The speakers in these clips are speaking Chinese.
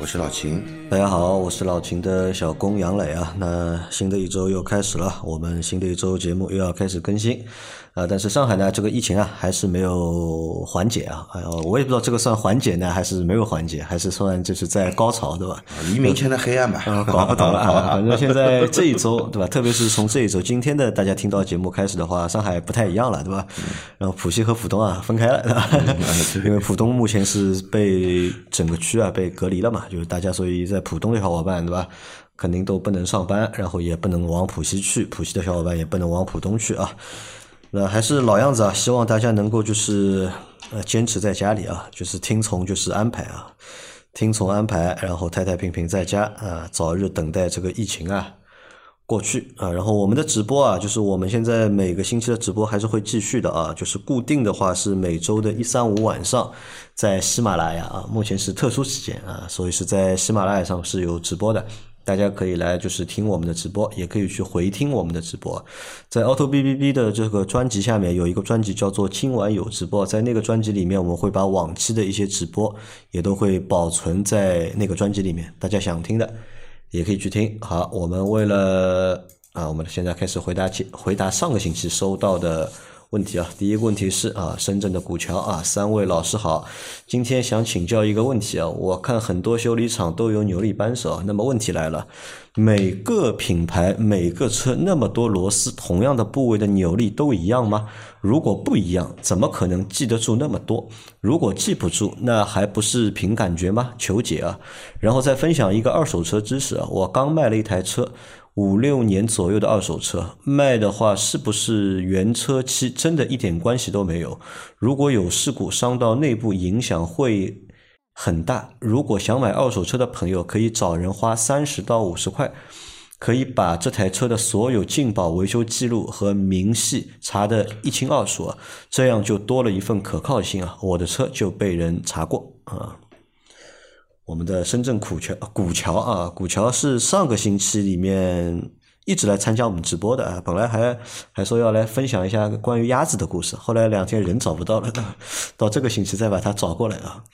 我是老秦。大家好，我是老秦的小工杨磊啊。那新的一周又开始了，我们新的一周节目又要开始更新啊。但是上海呢，这个疫情啊还是没有缓解啊。哎呀，我也不知道这个算缓解呢，还是没有缓解，还是算就是在高潮，对吧？黎明前的黑暗吧，啊，搞不懂了 啊。反正现在这一周，对吧？特别是从这一周今天的大家听到节目开始的话，上海不太一样了，对吧？然后浦西和浦东啊分开了，对吧？因为浦东目前是被整个区啊被隔离了嘛，就是大家所以在浦东的小伙伴，对吧？肯定都不能上班，然后也不能往浦西去，浦西的小伙伴也不能往浦东去啊。那还是老样子啊，希望大家能够就是呃坚持在家里啊，就是听从就是安排啊，听从安排，然后太太平平在家啊，早日等待这个疫情啊过去啊。然后我们的直播啊，就是我们现在每个星期的直播还是会继续的啊，就是固定的话是每周的一三五晚上在喜马拉雅啊，目前是特殊时间啊，所以是在喜马拉雅上是有直播的。大家可以来就是听我们的直播，也可以去回听我们的直播。在 Auto B B B 的这个专辑下面有一个专辑叫做“今晚有直播”，在那个专辑里面，我们会把往期的一些直播也都会保存在那个专辑里面。大家想听的也可以去听。好，我们为了啊，我们现在开始回答回答上个星期收到的。问题啊，第一个问题是啊，深圳的古桥啊，三位老师好，今天想请教一个问题啊，我看很多修理厂都有扭力扳手，那么问题来了，每个品牌每个车那么多螺丝，同样的部位的扭力都一样吗？如果不一样，怎么可能记得住那么多？如果记不住，那还不是凭感觉吗？求解啊！然后再分享一个二手车知识啊，我刚卖了一台车。五六年左右的二手车卖的话，是不是原车漆真的一点关系都没有？如果有事故伤到内部，影响会很大。如果想买二手车的朋友，可以找人花三十到五十块，可以把这台车的所有进保维修记录和明细查得一清二楚，这样就多了一份可靠性啊！我的车就被人查过啊。我们的深圳古桥古桥啊，古桥是上个星期里面一直来参加我们直播的啊，本来还还说要来分享一下关于鸭子的故事，后来两天人找不到了，到这个星期再把他找过来啊。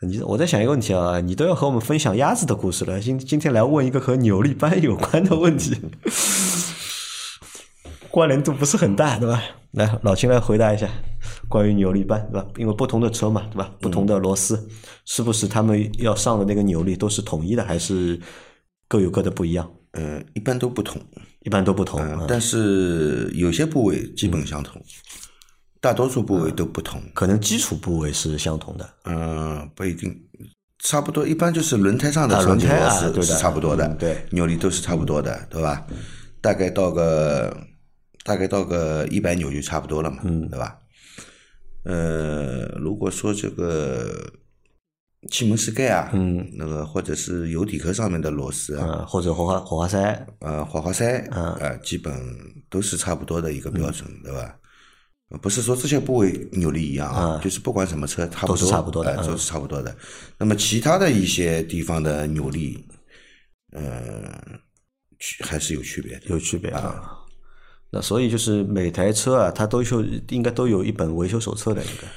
你我在想一个问题啊，你都要和我们分享鸭子的故事了，今今天来问一个和扭力扳有关的问题，关联度不是很大，对吧？来，老秦来回答一下。关于扭力扳，对吧？因为不同的车嘛，对吧？不同的螺丝，是不是他们要上的那个扭力都是统一的，还是各有各的不一样？呃，一般都不同，一般都不同。但是有些部位基本相同，大多数部位都不同。可能基础部位是相同的。嗯，不一定，差不多。一般就是轮胎上的双节螺丝是差不多的，对，扭力都是差不多的，对吧？大概到个大概到个一百扭就差不多了嘛，嗯，对吧？呃，如果说这个气门室盖啊，嗯，那个或者是油底壳上面的螺丝啊，或者火花火花塞，呃，火花塞，嗯，呃，基本都是差不多的一个标准，对吧？不是说这些部位扭力一样啊，就是不管什么车，差不多都是差不多的，都是差不多的。那么其他的一些地方的扭力，呃，区还是有区别的，有区别啊。那所以就是每台车啊，它都有应该都有一本维修手册的，应该。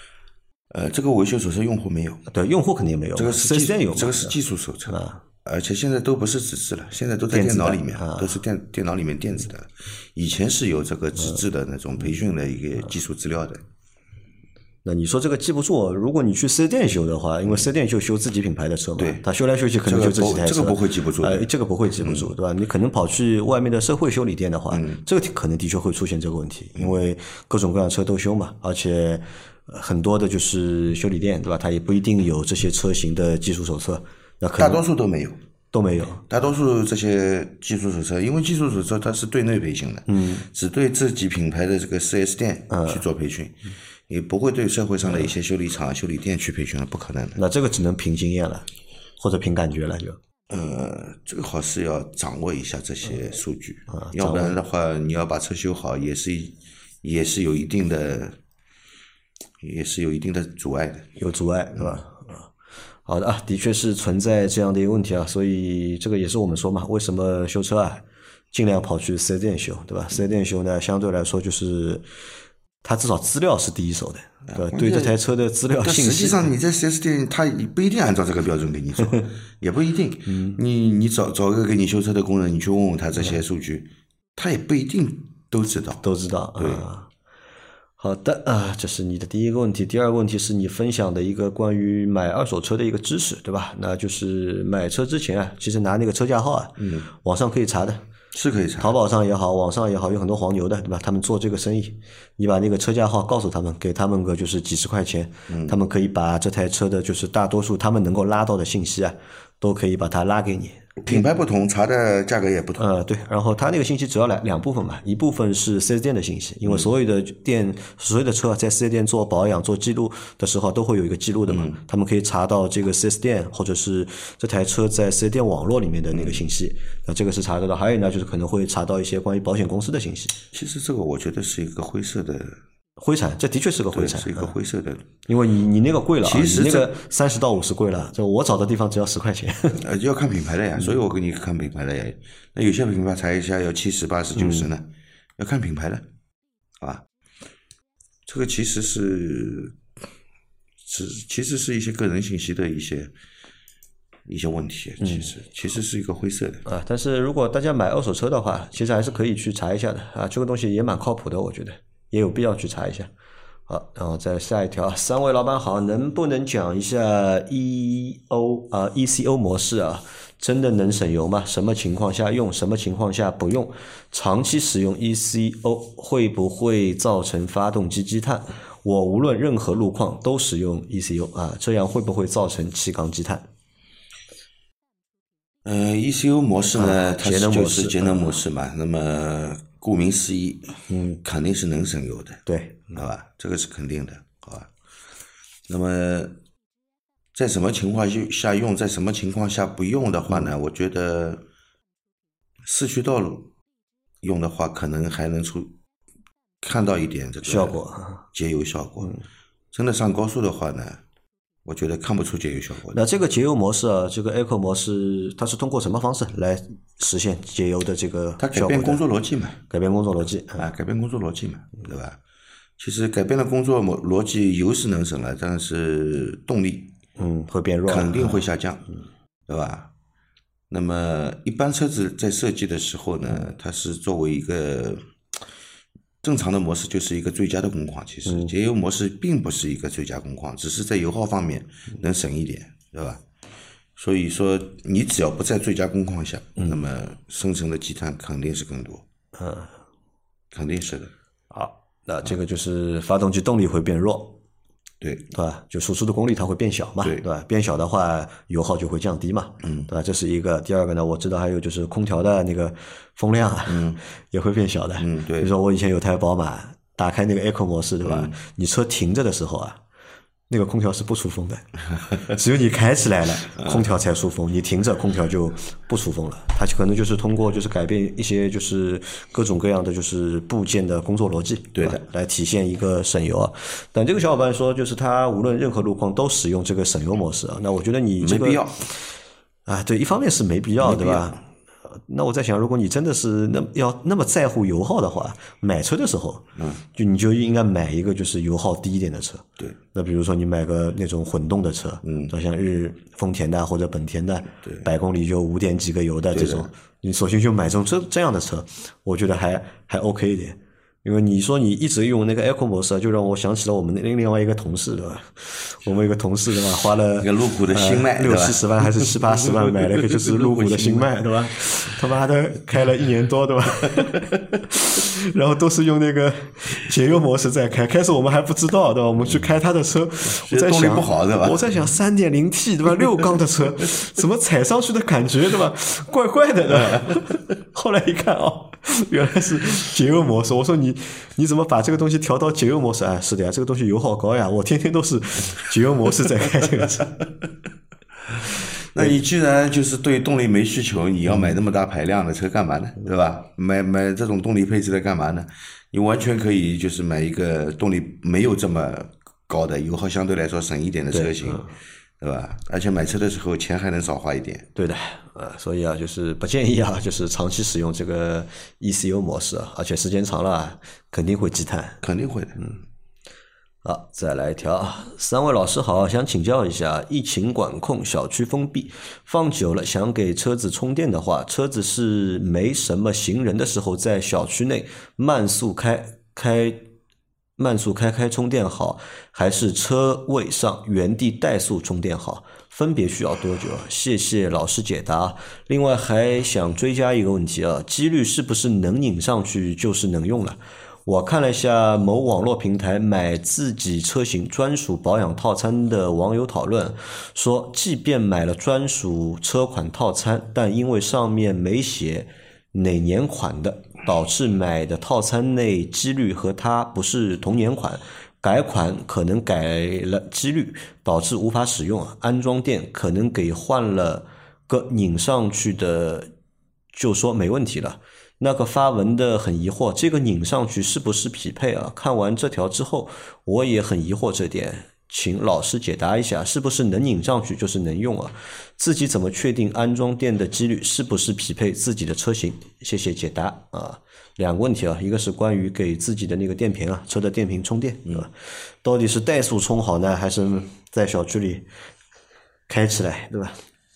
呃，这个维修手册用户没有。对，用户肯定没有。这个是技有，这个是技术手册啊。而且现在都不是纸质了，现在都在电脑里面，都是电电脑里面电子的。以前是有这个纸质的那种培训的一个技术资料的。那你说这个记不住，如果你去四 S 店修的话，因为四 S 店就修自己品牌的车嘛，对，他修来修去可能就这几台车，这个不会记不住，呃，这个不会记不住，对吧？你可能跑去外面的社会修理店的话，这个可能的确会出现这个问题，因为各种各样车都修嘛，而且很多的就是修理店，对吧？它也不一定有这些车型的技术手册，那可大多数都没有，都没有。大多数这些技术手册，因为技术手册它是对内培训的，嗯，只对自己品牌的这个四 S 店去做培训。也不会对社会上的一些修理厂、修理店去培训了，不可能的。那这个只能凭经验了，或者凭感觉了，就呃，最好是要掌握一下这些数据啊，要不然的话，你要把车修好，也是也是有一定的，也是有一定的阻碍的，有阻碍是吧？啊，好的啊，的确是存在这样的一个问题啊，所以这个也是我们说嘛，为什么修车啊，尽量跑去四 S 店修，对吧？四 S 店修呢，相对来说就是。他至少资料是第一手的，对对这台车的资料信息。实际上你在四 S 店，他不一定按照这个标准给你做，也不一定。你你找找个给你修车的工人，你去问问他这些数据，他也不一定都知道。都知道。对。好的啊，这是你的第一个问题。第二个问题是你分享的一个关于买二手车的一个知识，对吧？那就是买车之前啊，其实拿那个车架号啊，嗯，网上可以查的。是可以查，淘宝上也好，网上也好，有很多黄牛的，对吧？他们做这个生意，你把那个车架号告诉他们，给他们个就是几十块钱，他们可以把这台车的，就是大多数他们能够拉到的信息啊，都可以把它拉给你。品牌不同，查的价格也不同。呃，对，然后它那个信息主要两两部分嘛，一部分是四 S 店的信息，因为所有的店、所有的车在四 S 店做保养、做记录的时候，都会有一个记录的嘛，他们可以查到这个四 S 店或者是这台车在四 S 店网络里面的那个信息，那这个是查得到。还有呢，就是可能会查到一些关于保险公司的信息。其实这个我觉得是一个灰色的。灰产，这的确是个灰产，是一个灰色的。因为你你那个贵了，其实那个三十到五十贵了，就我找的地方只要十块钱。呃，要看品牌的呀，所以我给你看品牌的呀。那有些品牌查一下要七十、八十、九十呢，要看品牌的，好吧？这个其实是是其实是一些个人信息的一些一些问题，其实其实是一个灰色的啊。但是如果大家买二手车的话，其实还是可以去查一下的啊，这个东西也蛮靠谱的，我觉得。也有必要去查一下，好，然后再下一条，三位老板好，能不能讲一下 E O 啊 E C O 模式啊，真的能省油吗？什么情况下用，什么情况下不用？长期使用 E C O 会不会造成发动机积碳？我无论任何路况都使用 E C O 啊，这样会不会造成气缸积碳？嗯，E C O 模式呢，它就是节能模式嘛，那么。顾名思义，嗯，肯定是能省油的，对，好吧，这个是肯定的，好吧。那么，在什么情况下用，在什么情况下不用的话呢？我觉得市区道路用的话，可能还能出看到一点这个效果，节油效果。真的上高速的话呢？我觉得看不出节油效果。那这个节油模式啊，这个 Eco 模式，它是通过什么方式来实现节油的这个？它改变工作逻辑嘛？改变工作逻辑啊，改变工作逻辑嘛，对吧？其实改变了工作模逻辑，油是能省了，但是动力嗯会变弱，肯定会下降，对吧？那么一般车子在设计的时候呢，它是作为一个。正常的模式就是一个最佳的工况，其实节油模式并不是一个最佳工况，只是在油耗方面能省一点，对吧？所以说，你只要不在最佳工况下，那么生成的积碳肯定是更多，嗯，肯定是的。好，那这个就是发动机动力会变弱。对，对吧？就输出的功率它会变小嘛，对吧？变小的话，油耗就会降低嘛，嗯，对吧？这是一个。第二个呢，我知道还有就是空调的那个风量啊，嗯，也会变小的，嗯，对。比如说我以前有台宝马，打开那个 Eco 模式，对吧？你车停着的时候啊。那个空调是不出风的，只有你开起来了，空调才出风。你停着，空调就不出风了。它可能就是通过就是改变一些就是各种各样的就是部件的工作逻辑，对的，来体现一个省油啊。但这个小伙伴说，就是他无论任何路况都使用这个省油模式啊。那我觉得你没必要啊。对，一方面是没必要，对吧？那我在想，如果你真的是那要那么在乎油耗的话，买车的时候，嗯，就你就应该买一个就是油耗低一点的车。对。那比如说你买个那种混动的车，嗯，像日丰田的或者本田的，对，百公里就五点几个油的这种，你索性就买这种这这样的车，我觉得还还 OK 一点。因为你说你一直用那个 Echo 模式，就让我想起了我们另另外一个同事，对吧？我们有个同事，对吧？花了一个路虎的新迈，六七十万还是七八十万买了一个就是路虎的新迈，对吧？他妈的开了一年多，对吧？然后都是用那个节油模式在开，开始我们还不知道，对吧？我们去开他的车，我在想，不好，对吧？我在想三点零 T，对吧？六缸的车，怎么踩上去的感觉，对吧？怪怪的，对吧？后来一看，哦，原来是节油模式。我说你。你怎么把这个东西调到节油模式啊？是的呀，这个东西油耗高呀，我天天都是节油模式在开这个车。那你既然就是对动力没需求，你要买那么大排量的车干嘛呢？对吧？买买这种动力配置的干嘛呢？你完全可以就是买一个动力没有这么高的、油耗相对来说省一点的车型，对吧？而且买车的时候钱还能少花一点。对的，呃，所以啊，就是不建议啊，就是长期使用这个 ECU 模式啊，而且时间长了肯定会积碳。肯定会的，嗯。好，再来一条。三位老师好，想请教一下，疫情管控，小区封闭，放久了想给车子充电的话，车子是没什么行人的时候，在小区内慢速开开慢速开开充电好，还是车位上原地怠速充电好？分别需要多久？谢谢老师解答。另外还想追加一个问题啊，几率是不是能拧上去就是能用了？我看了一下某网络平台买自己车型专属保养套餐的网友讨论，说即便买了专属车款套餐，但因为上面没写哪年款的，导致买的套餐内机率和它不是同年款，改款可能改了机率，导致无法使用啊。安装店可能给换了个拧上去的，就说没问题了。那个发文的很疑惑，这个拧上去是不是匹配啊？看完这条之后，我也很疑惑这点，请老师解答一下，是不是能拧上去就是能用啊？自己怎么确定安装电的几率是不是匹配自己的车型？谢谢解答啊！两个问题啊，一个是关于给自己的那个电瓶啊，车的电瓶充电，对吧？到底是怠速充好呢，还是在小区里开起来，对吧？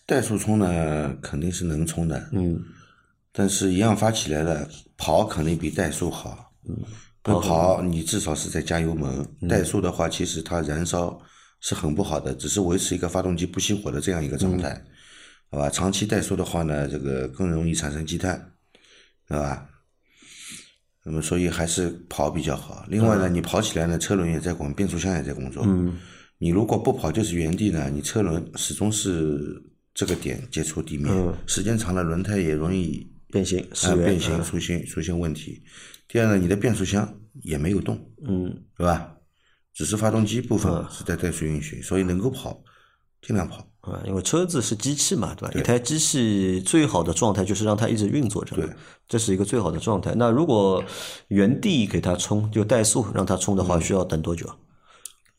怠速充呢，肯定是能充的，嗯。但是，一样发起来了，跑肯定比怠速好。嗯，不跑，你至少是在加油门。怠速的话，其实它燃烧是很不好的，只是维持一个发动机不熄火的这样一个状态，好吧？长期怠速的话呢，这个更容易产生积碳，对吧？那么，所以还是跑比较好。另外呢，你跑起来呢，车轮也在滚，变速箱也在工作。嗯。你如果不跑，就是原地呢，你车轮始终是这个点接触地面，时间长了，轮胎也容易。变形，啊，变形出现出现问题。第二呢，你的变速箱也没有动，嗯，对吧？只是发动机部分是在怠速运行，所以能够跑，尽量跑。啊，因为车子是机器嘛，对吧？一台机器最好的状态就是让它一直运作着，对，这是一个最好的状态。那如果原地给它充，就怠速让它充的话，需要等多久？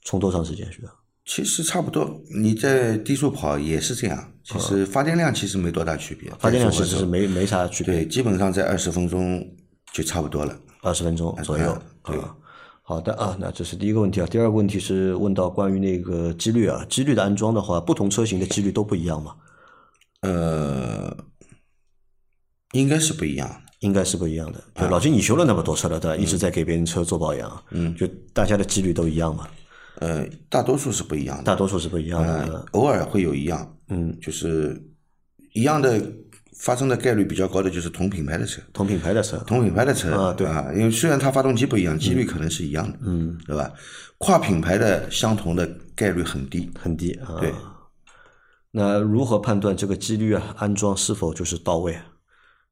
充多长时间需要？其实差不多，你在低速跑也是这样。其实发电量其实没多大区别，发电量其实是没没啥区别。对，基本上在二十分钟就差不多了。二十分钟左右，啊。好的啊，那这是第一个问题啊。第二个问题是问到关于那个机滤啊，机滤的安装的话，不同车型的机滤都不一样吗？呃，应该是不一样，应该是不一样的。就老金，你修了那么多车了，对吧？一直在给别人车做保养，嗯，就大家的机滤都一样吗？呃，大多数是不一样的，大多数是不一样的，偶尔会有一样，嗯，就是一样的发生的概率比较高的就是同品牌的车，同品牌的车，同品牌的车啊，对啊，因为虽然它发动机不一样，几率可能是一样的，嗯，对吧？跨品牌的相同的概率很低，很低啊。对，那如何判断这个几率啊？安装是否就是到位？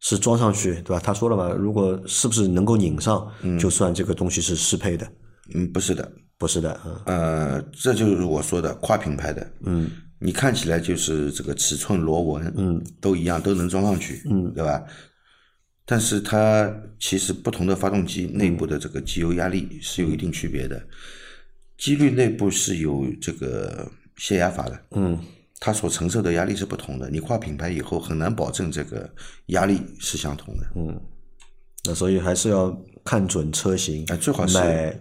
是装上去对吧？他说了嘛，如果是不是能够拧上，就算这个东西是适配的？嗯，不是的。不是的，呃，这就是我说的跨品牌的，嗯，你看起来就是这个尺寸螺纹，嗯，都一样，都能装上去，嗯，对吧？但是它其实不同的发动机内部的这个机油压力是有一定区别的，机滤内部是有这个泄压阀的，嗯，它所承受的压力是不同的，你跨品牌以后很难保证这个压力是相同的，嗯，那所以还是要看准车型，哎，最好是买。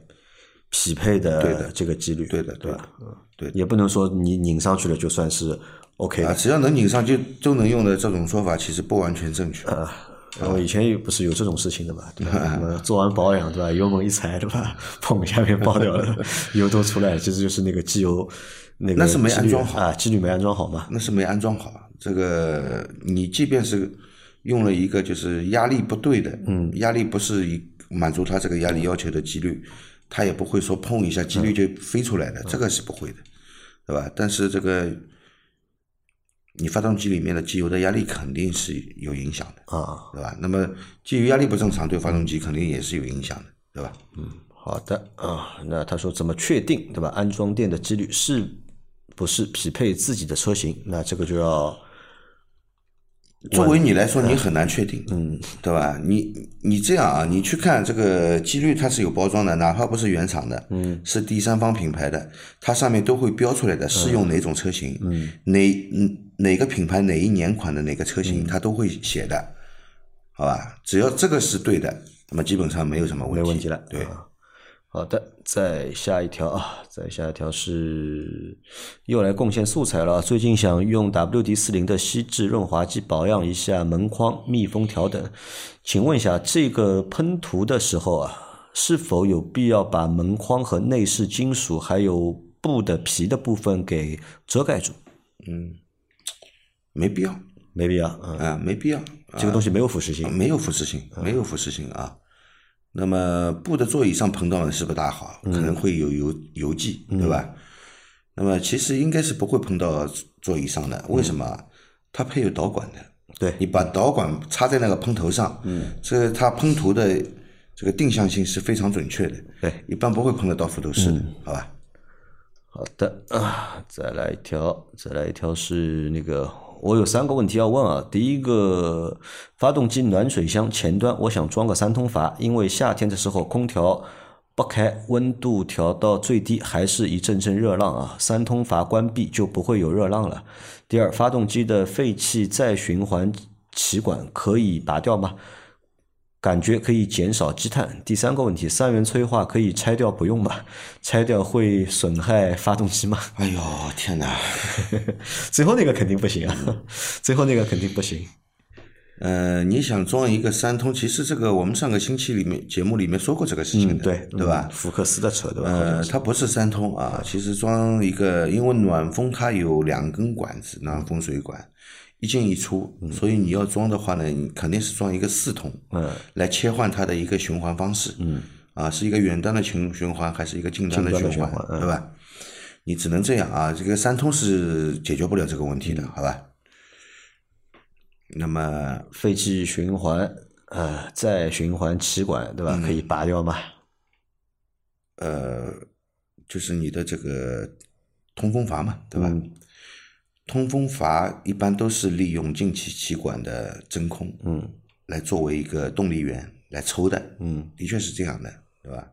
匹配的这个几率，对的，对吧？嗯，对，也不能说你拧上去了就算是 OK 啊，只要能拧上就都能用的这种说法其实不完全正确啊。我以前不是有这种事情的嘛，对吧？做完保养对吧？油门一踩对吧？砰，下面爆掉了，油都出来，其实就是那个机油那个那是没安装好啊，机滤没安装好嘛？那是没安装好。这个你即便是用了一个就是压力不对的，嗯，压力不是满足它这个压力要求的机滤。它也不会说碰一下机滤就飞出来的，这个是不会的，对吧？但是这个你发动机里面的机油的压力肯定是有影响的啊，对吧？那么机油压力不正常，对发动机肯定也是有影响的，对吧？嗯，好的啊。那他说怎么确定，对吧？安装电的几率是不是匹配自己的车型，那这个就要作为你来说，你很难确定，嗯，对吧？你你这样啊，你去看这个机滤，它是有包装的，哪怕不是原厂的，嗯，是第三方品牌的，它上面都会标出来的，适用哪种车型，嗯，哪嗯哪个品牌哪一年款的哪个车型，它都会写的，好吧？只要这个是对的，那么基本上没有什么问题，没问题了，对。好的，再下一条啊，再下一条是又来贡献素材了。最近想用 WD 四零的锡制润滑剂保养一下门框、密封条等，请问一下，这个喷涂的时候啊，是否有必要把门框和内饰金属还有布的皮的部分给遮盖住？嗯，没必要，没必要啊，没必要，这个东西没有腐蚀性，没有腐蚀性，没有腐蚀性啊。那么布的座椅上碰到的是不大好，可能会有油油迹，对吧？那么其实应该是不会碰到座椅上的，为什么？它配有导管的，对你把导管插在那个喷头上，嗯，这它喷涂的这个定向性是非常准确的，对，一般不会碰得到腐头丝的，好吧？好的啊，再来一条，再来一条是那个。我有三个问题要问啊。第一个，发动机暖水箱前端，我想装个三通阀，因为夏天的时候空调不开，温度调到最低，还是一阵阵热浪啊。三通阀关闭就不会有热浪了。第二，发动机的废气再循环气管可以拔掉吗？感觉可以减少积碳。第三个问题，三元催化可以拆掉不用吗？拆掉会损害发动机吗？哎呦天哪！最后那个肯定不行啊，最后那个肯定不行。呃，你想装一个三通，其实这个我们上个星期里面节目里面说过这个事情的，对对吧？福克斯的车对吧？呃，它不是三通啊，其实装一个，因为暖风它有两根管子，暖风水管。一进一出，所以你要装的话呢，你肯定是装一个四通，来切换它的一个循环方式，嗯啊，是一个远端的循循环还是一个近端的循环，对吧？你只能这样啊，这个三通是解决不了这个问题的，好吧？那么废气循环，呃，再循环气管，对吧？可以拔掉吗？呃，就是你的这个通风阀嘛，对吧？通风阀一般都是利用进气气管的真空，嗯，来作为一个动力源来抽的，嗯，的确是这样的，对吧？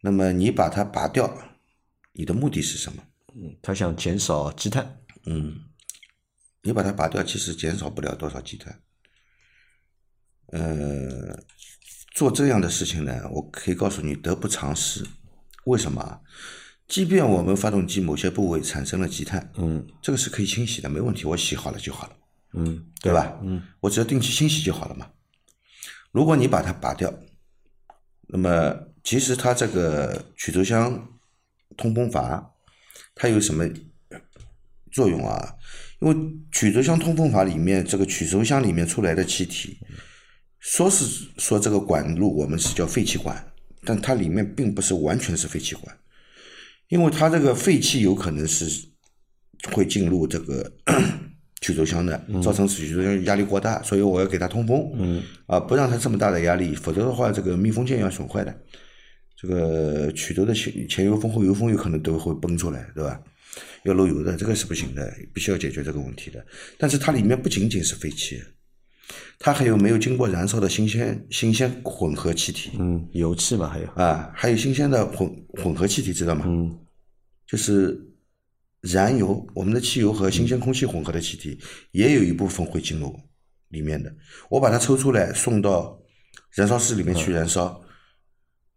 那么你把它拔掉，你的目的是什么？嗯，他想减少积碳，嗯，你把它拔掉，其实减少不了多少积碳。呃，做这样的事情呢，我可以告诉你得不偿失。为什么？即便我们发动机某些部位产生了积碳，嗯，这个是可以清洗的，没问题，我洗好了就好了，嗯，对吧？嗯，我只要定期清洗就好了嘛。如果你把它拔掉，那么其实它这个曲轴箱通风阀它有什么作用啊？因为曲轴箱通风阀里面这个曲轴箱里面出来的气体，说是说这个管路我们是叫废气管，但它里面并不是完全是废气管。因为它这个废气有可能是会进入这个 曲轴箱的，造成曲轴箱压力过大，所以我要给它通风，嗯，啊，不让它这么大的压力，否则的话，这个密封件要损坏的，这个曲轴的前前油封后油封有可能都会崩出来，对吧？要漏油的，这个是不行的，必须要解决这个问题的。但是它里面不仅仅是废气，它还有没有经过燃烧的新鲜新鲜混合气体，嗯，油气嘛，还有啊，还有新鲜的混混合气体，知道吗？嗯。就是燃油，我们的汽油和新鲜空气混合的气体，也有一部分会进入里面的。我把它抽出来送到燃烧室里面去燃烧，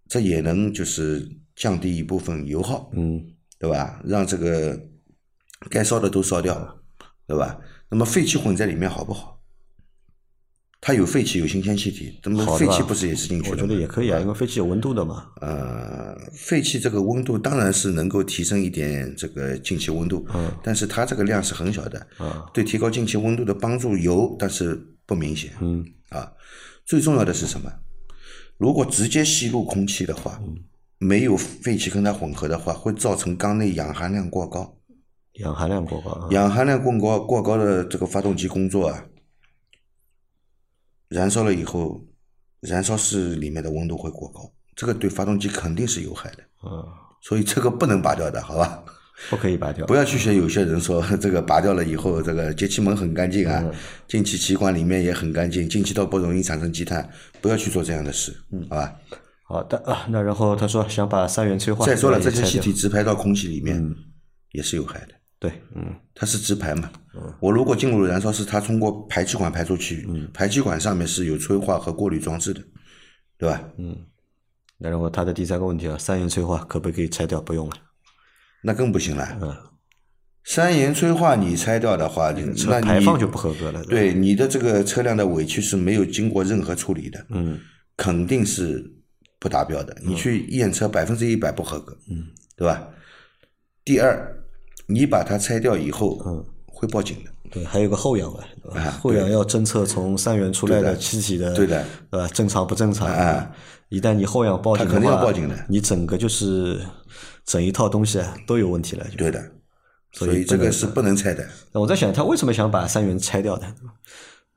这也能就是降低一部分油耗，嗯，对吧？让这个该烧的都烧掉，对吧？那么废气混在里面好不好？它有废气，有新鲜气体，那么废气不是也是进去的我觉得也可以啊，因为废气有温度的嘛。呃，废气这个温度当然是能够提升一点这个进气温度，嗯，但是它这个量是很小的，啊，对提高进气温度的帮助有，但是不明显，嗯，啊，最重要的是什么？如果直接吸入空气的话，没有废气跟它混合的话，会造成缸内氧含量过高，氧含量过高，氧含量过高过高的这个发动机工作啊。燃烧了以后，燃烧室里面的温度会过高，这个对发动机肯定是有害的。嗯，所以这个不能拔掉的，好吧？不可以拔掉。不要去学有些人说这个拔掉了以后，这个节气门很干净啊，进气歧管里面也很干净，进气道不容易产生积碳，不要去做这样的事，好吧？好的啊，那然后他说想把三元催化再说了，这些气体直排到空气里面也是有害的。对，嗯，它是直排嘛，嗯我如果进入燃烧室，它通过排气管排出去，嗯排气管上面是有催化和过滤装置的，对吧？嗯那然后它的第三个问题啊，三元催化可不可以拆掉？不用了，那更不行了。嗯三元催化你拆掉的话，那你排放就不合格了。对你的这个车辆的尾气是没有经过任何处理的，嗯，肯定是不达标的。你去验车百分之一百不合格，嗯，对吧？第二，你把它拆掉以后，嗯，会报警的。对，还有个后氧嘛，后氧要侦测从三元出来的气体的，对的，对吧？正常不正常？啊，一旦你后氧报警的话，他肯定要报警的你整个就是整一套东西啊都有问题了。就对的，所以这个是不能拆的，那我在想，他为什么想把三元拆掉的？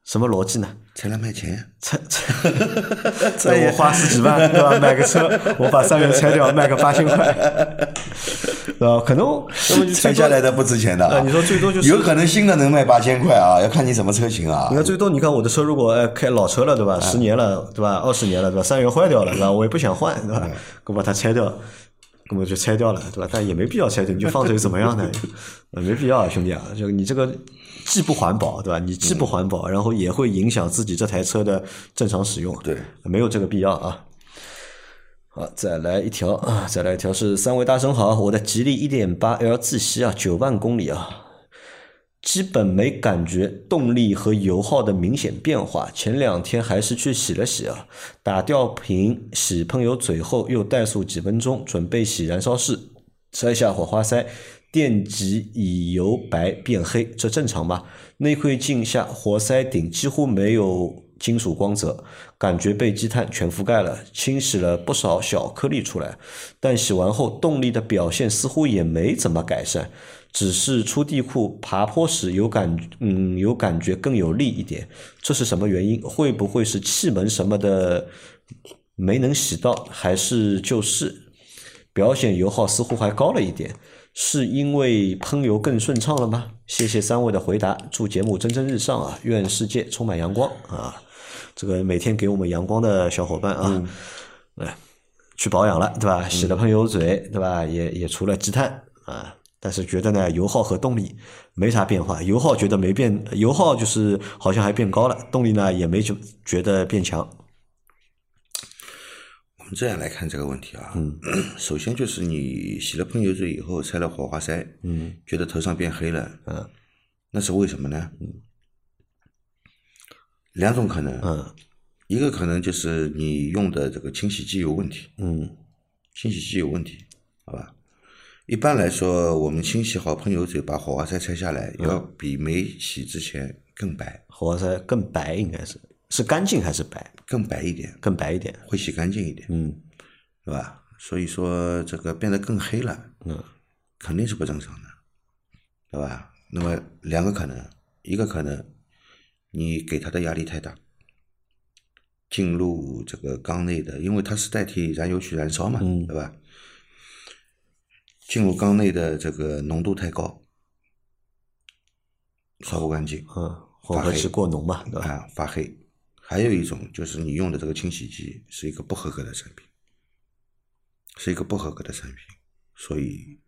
什么逻辑呢？拆了卖钱。拆拆，我花十几万对吧？买个车，我把三元拆掉，卖个八千块，对 吧？可能那么就拆下来的不值钱的啊！啊你说最多就是有可能新的能卖八千块啊，要看你什么车型啊你。看最多，你看我的车如果呃开老车了，对吧？十年了，对吧？二十年了，对吧？三元坏掉了，对吧？我也不想换，对吧？我把它拆掉，那么就拆掉了，对吧？但也没必要拆掉，你就放着又怎么样呢？呃 没必要啊，兄弟啊，就你这个既不环保，对吧？你既不环保，然后也会影响自己这台车的正常使用，对，没有这个必要啊。好，再来一条啊，再来一条是三位大神好，我的吉利一点八 L 自吸啊，九万公里啊，基本没感觉动力和油耗的明显变化。前两天还是去洗了洗啊，打吊瓶、洗喷油嘴后又怠速几分钟，准备洗燃烧室，拆下火花塞，电极已由白变黑，这正常吗？内窥镜下活塞顶几乎没有金属光泽，感觉被积碳全覆盖了，清洗了不少小颗粒出来，但洗完后动力的表现似乎也没怎么改善，只是出地库爬坡时有感，嗯，有感觉更有力一点，这是什么原因？会不会是气门什么的没能洗到，还是就是表显油耗似乎还高了一点？是因为喷油更顺畅了吗？谢谢三位的回答，祝节目蒸蒸日上啊！愿世界充满阳光啊！这个每天给我们阳光的小伙伴啊，来、去保养了，对吧？洗了喷油嘴，对吧？也也除了积碳啊，但是觉得呢，油耗和动力没啥变化，油耗觉得没变，油耗就是好像还变高了，动力呢也没觉觉得变强。我们这样来看这个问题啊，首先就是你洗了喷油嘴以后拆了火花塞，嗯觉得头上变黑了，嗯那是为什么呢？两种可能，嗯一个可能就是你用的这个清洗剂有问题，嗯清洗剂有问题，好吧？一般来说，我们清洗好喷油嘴，把火花塞拆下来，要比没洗之前更白，火花塞更白，应该是是干净还是白？更白一点，更白一点。会洗干净一点，嗯对吧？所以说这个变得更黑了，嗯肯定是不正常的，对吧？那么两个可能，一个可能你给它的压力太大，进入这个缸内的，因为它是代替燃油去燃烧嘛，嗯对吧？进入缸内的这个浓度太高，刷不干净，嗯，混合气过浓嘛，对吧？啊，发黑。还有一种就是你用的这个清洗剂是一个不合格的产品，是一个不合格的产品，所以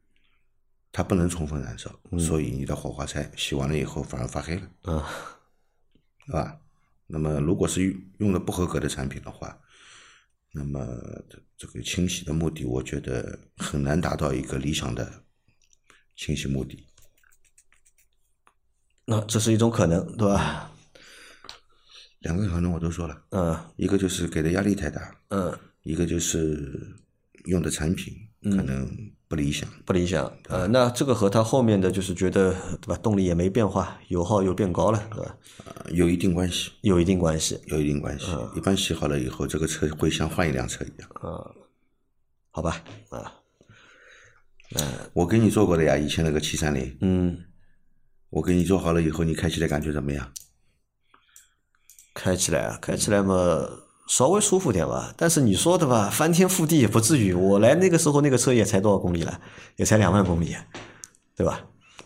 它不能充分燃烧，所以你的火花塞洗完了以后反而发黑了，嗯对吧？那么如果是用用的不合格的产品的话，那么这这个清洗的目的，我觉得很难达到一个理想的清洗目的。那这是一种可能，对吧？两个可能我都说了，嗯一个就是给的压力太大，嗯，一个就是用的产品可能不理想。不理想。呃，那这个和他后面的就是觉得，对吧？动力也没变化，油耗又变高了，对吧？呃有一定关系，有一定关系。有一定关系。一般洗好了以后，这个车会像换一辆车一样。好吧？啊，嗯我给你做过的呀，以前那个七三零，嗯，我给你做好了以后，你开起来感觉怎么样？开起来啊，开起来嘛，稍微舒服点吧。但是你说的吧，翻天覆地也不至于。我来那个时候，那个车也才多少公里了？也才两万公里。对吧？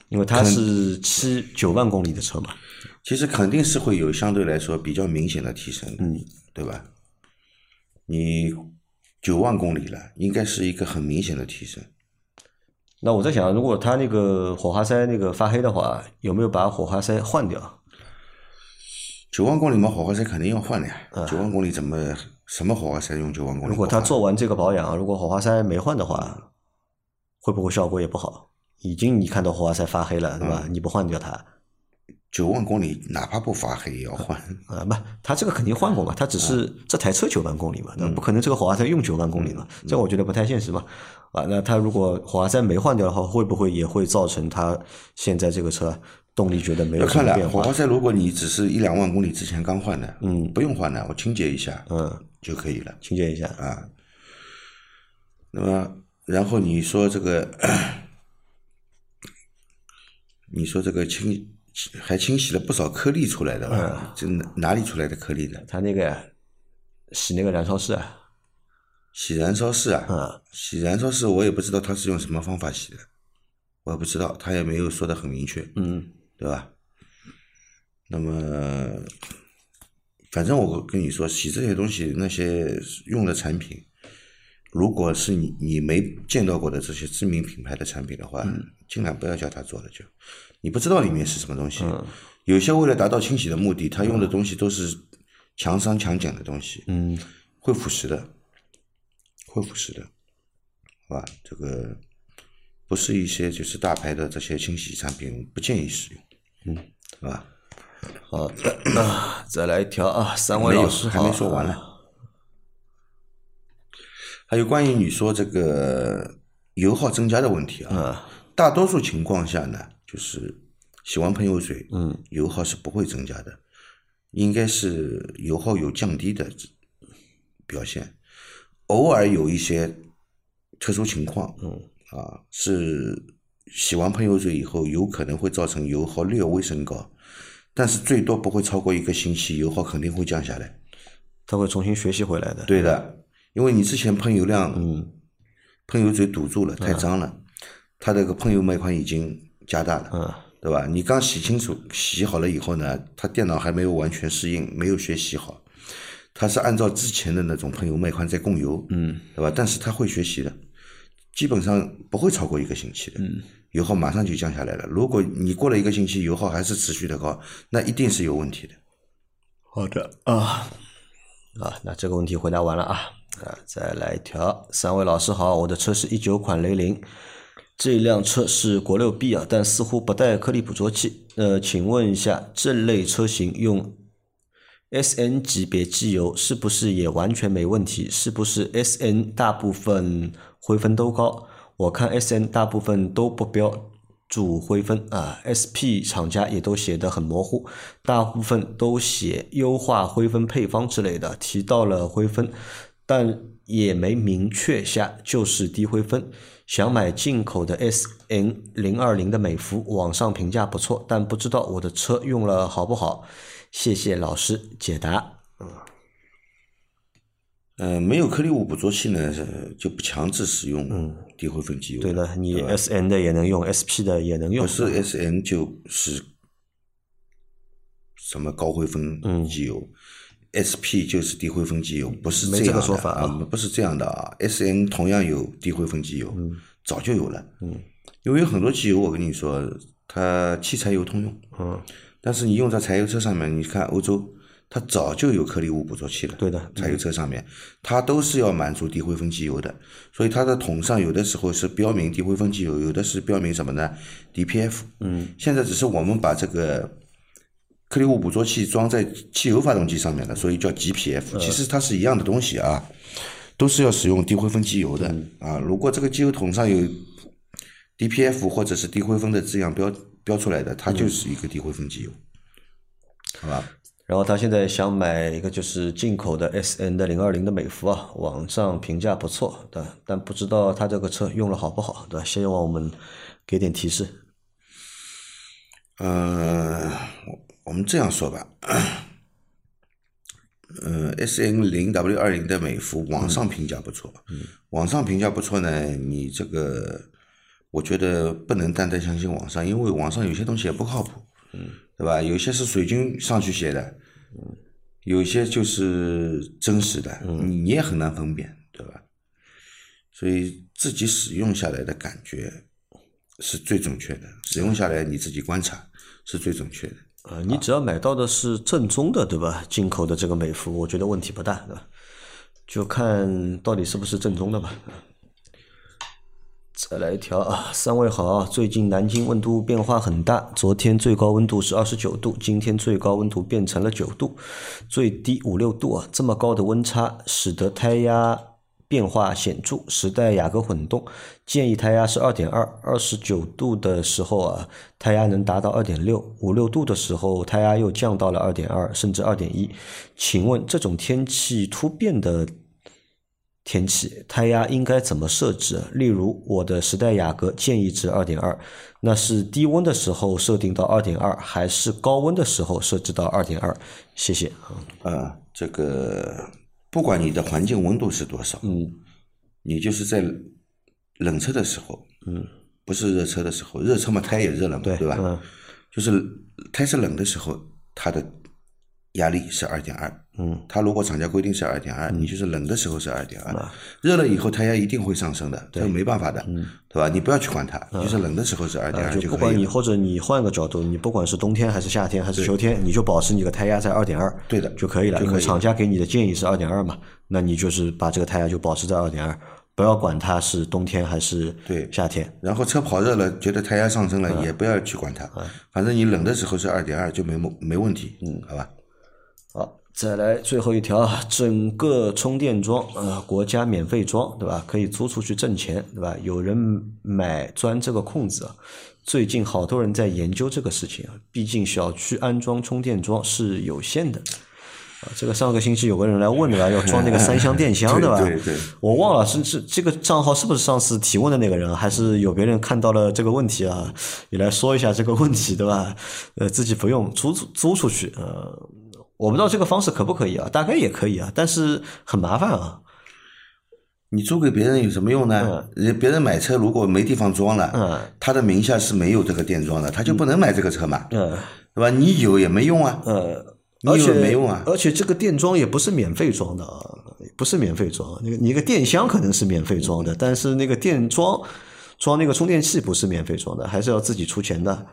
因为它是七九万公里的车嘛。其实肯定是会有相对来说比较明显的提升，嗯，对吧？你九万公里了，应该是一个很明显的提升。那我在想，如果它那个火花塞那个发黑的话，有没有把火花塞换掉？九万公里嘛，火花塞肯定要换的呀。九万公里怎么什么火花塞用九万公里？如果他做完这个保养，如果火花塞没换的话，会不会效果也不好？已经你看到火花塞发黑了，对吧？你不换掉它，九万公里哪怕不发黑也要换。啊，不，他这个肯定换过嘛，他只是这台车九万公里嘛，那不可能这个火花塞用九万公里嘛，这我觉得不太现实嘛。啊，那他如果火花塞没换掉的话，会不会也会造成他现在这个车动力觉得没有什么变化？火花塞如果你只是一两万公里之前刚换的，嗯，不用换的，我清洁一下，嗯，就可以了，清洁一下啊。那么，然后你说这个，你说这个清还清洗了不少颗粒出来的吧？这哪里出来的颗粒的？他那个洗那个燃烧室啊。洗燃烧室啊，嗯，洗燃烧室我也不知道他是用什么方法洗的，我也不知道，他也没有说的很明确，嗯，对吧？那么，反正我跟你说，洗这些东西那些用的产品，如果是你你没见到过的这些知名品牌的产品的话，尽量不要叫他做了，就你不知道里面是什么东西。有些为了达到清洗的目的，他用的东西都是强酸强碱的东西，嗯，会腐蚀的。会腐蚀的，好吧？这个不是一些就是大牌的这些清洗产品，不建议使用，嗯，好吧？好的，那 再来一条啊，三位老师还没说完呢。还有关于你说这个油耗增加的问题啊，大多数情况下呢，就是洗完喷油水，嗯，油耗是不会增加的，应该是油耗有降低的表现。偶尔有一些特殊情况，嗯，啊，是洗完喷油嘴以后，有可能会造成油耗略微升高，但是最多不会超过一个星期，油耗肯定会降下来。它会重新学习回来的。对的，因为你之前喷油量，嗯，喷油嘴堵住了，太脏了，它这个喷油脉宽已经加大了，嗯，对吧？你刚洗清楚、洗好了以后呢，它电脑还没有完全适应，没有学习好。它是按照之前的那种喷油脉宽在供油，嗯，对吧？但是它会学习的，基本上不会超过一个星期的，嗯，油耗马上就降下来了。如果你过了一个星期，油耗还是持续的高，那一定是有问题的。好的啊，啊，那这个问题回答完了啊，啊，再来一条。三位老师好，我的车是一九款雷凌，这辆车是国六 B 啊，但似乎不带颗粒捕捉器。呃，请问一下，这类车型用？S N 级别机油是不是也完全没问题？是不是 S N 大部分灰分都高？我看 S N 大部分都不标注灰分啊，S P 厂家也都写的很模糊，大部分都写优化灰分配方之类的，提到了灰分，但也没明确下就是低灰分。想买进口的 S N 零二零的美孚，网上评价不错，但不知道我的车用了好不好。谢谢老师解答。嗯，呃，没有颗粒物捕捉器呢，就不强制使用低灰分机油。对了，你 S N 的也能用，S P 的也能用。不是 S N 就是什么高灰分机油，S P 就是低灰分机油，不是这样的啊，不是这样的啊。S N 同样有低灰分机油，早就有了。嗯，因为很多机油，我跟你说，它汽柴油通用。嗯。但是你用在柴油车上面，你看欧洲，它早就有颗粒物捕捉器了。对的，柴油车上面，它都是要满足低灰分机油的，所以它的桶上有的时候是标明低灰分机油，有的是标明什么呢？DPF。嗯。现在只是我们把这个颗粒物捕捉器装在汽油发动机上面了，所以叫 GPF。其实它是一样的东西啊，都是要使用低灰分机油的啊。如果这个机油桶上有 DPF 或者是低灰分的字样标。标出来的，它就是一个低灰分机油，好吧？然后他现在想买一个就是进口的 S N 的零二零的美孚啊，网上评价不错，对，但不知道他这个车用了好不好，对吧？希望我们给点提示。呃，我们这样说吧，呃，S N 零 W 二零的美孚网上评价不错，网上评价不错呢，你这个。我觉得不能单单相信网上，因为网上有些东西也不靠谱，嗯，对吧？有些是水军上去写的，嗯，有些就是真实的，你你也很难分辨，对吧？所以自己使用下来的感觉是最准确的，使用下来你自己观察是最准确的。呃，你只要买到的是正宗的，对吧？进口的这个美孚，我觉得问题不大，对吧？就看到底是不是正宗的吧。再来一条啊，三位好啊，最近南京温度变化很大，昨天最高温度是二十九度，今天最高温度变成了九度，最低五六度啊，这么高的温差使得胎压变化显著。时代雅阁混动建议胎压是二点二，二十九度的时候啊，胎压能达到二点六，五六度的时候胎压又降到了二点二，甚至二点一。请问这种天气突变的？天气胎压应该怎么设置？例如，我的时代雅阁建议值二点二，那是低温的时候设定到二点二，还是高温的时候设置到二点二？谢谢啊。这个不管你的环境温度是多少，嗯，你就是在冷车的时候，嗯，不是热车的时候，热车嘛，胎也热了嘛，对吧？嗯，就是胎是冷的时候，它的。压力是二点二，嗯，它如果厂家规定是二点二，你就是冷的时候是二点二，热了以后胎压一定会上升的，这个没办法的，对吧？你不要去管它，就是冷的时候是二点二就不管你或者你换个角度，你不管是冬天还是夏天还是秋天，你就保持你的胎压在二点二，对的。就可以了。因为厂家给你的建议是二点二嘛，那你就是把这个胎压就保持在二点二，不要管它是冬天还是对。夏天。然后车跑热了，觉得胎压上升了，也不要去管它，反正你冷的时候是二点二就没没没问题，嗯，好吧。好，再来最后一条啊，整个充电桩啊，国家免费装，对吧？可以租出去挣钱，对吧？有人买钻这个空子啊。最近好多人在研究这个事情啊，毕竟小区安装充电桩是有限的啊。这个上个星期有个人来问对吧？要装那个 三箱电箱，对吧？对对。我忘了是是这个账号是不是上次提问的那个人，还是有别人看到了这个问题啊？你来说一下这个问题，对吧？呃，自己不用租租出去，呃。我不知道这个方式可不可以啊？大概也可以啊，但是很麻烦啊。你租给别人有什么用呢？人别人买车如果没地方装了，他的名下是没有这个电桩的，他就不能买这个车嘛，对吧？你有也没用啊，你有没用啊。而且这个电桩也不是免费装的啊，不是免费装。那个你一个电箱可能是免费装的，但是那个电桩装那个充电器不是免费装的，还是要自己出钱的。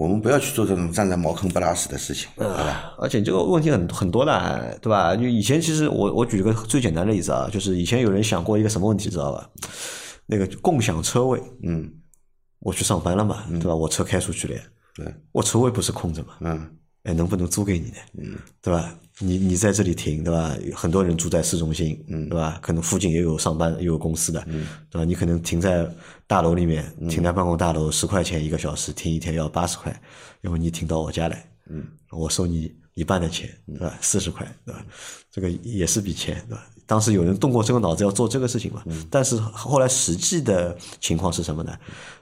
我们不要去做这种站在茅坑不拉屎的事情，好吧？而且这个问题很很多的，对吧？就以前其实我我举个最简单的例子啊，就是以前有人想过一个什么问题，知道吧？那个共享车位，嗯，我去上班了嘛，对吧？我车开出去了，对，我车位不是空着嘛，嗯，哎，能不能租给你呢？嗯，对吧？你你在这里停，对吧？很多人住在市中心，嗯，对吧？可能附近也有上班，也有公司的，嗯，对吧？你可能停在大楼里面，停在办公大楼，十块钱一个小时，停一天要八十块，因为你停到我家来，嗯，我收你一半的钱，对吧？四十块，对吧？这个也是笔钱，对吧？当时有人动过这个脑子要做这个事情嘛？但是后来实际的情况是什么呢？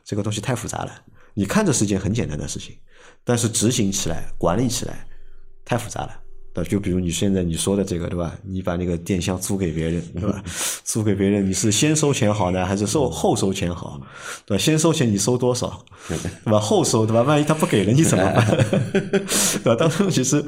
这个东西太复杂了，你看着是件很简单的事情，但是执行起来、管理起来太复杂了。就比如你现在你说的这个对吧？你把那个电箱租给别人对吧？租给别人你是先收钱好呢，还是收后收钱好？对吧？先收钱你收多少？对吧？后收对吧？万一他不给了你怎么办？对吧？当中其实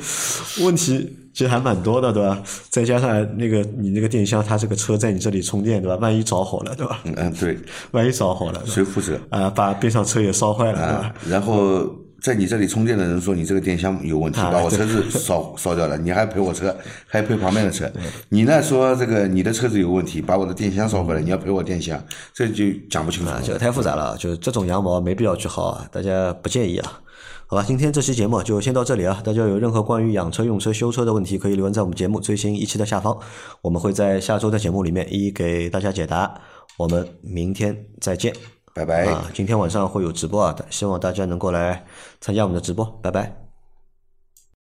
问题其实还蛮多的对吧？再加上那个你那个电箱，它这个车在你这里充电对吧？万一着火了对吧？嗯对，万一着火了谁负责？啊，把边上车也烧坏了对吧？然后。在你这里充电的人说你这个电箱有问题，把我车子烧烧掉了，你还赔我车，还赔旁边的车。你呢说这个你的车子有问题，把我的电箱烧坏了，你要赔我电箱，这就讲不清楚。这个太复杂了，就是这种羊毛没必要去薅啊，大家不介意啊。好吧，今天这期节目就先到这里啊。大家有任何关于养车、用车、修车的问题，可以留言在我们节目最新一期的下方，我们会在下周的节目里面一一给大家解答。我们明天再见。拜拜啊！今天晚上会有直播啊，希望大家能够来参加我们的直播。拜拜。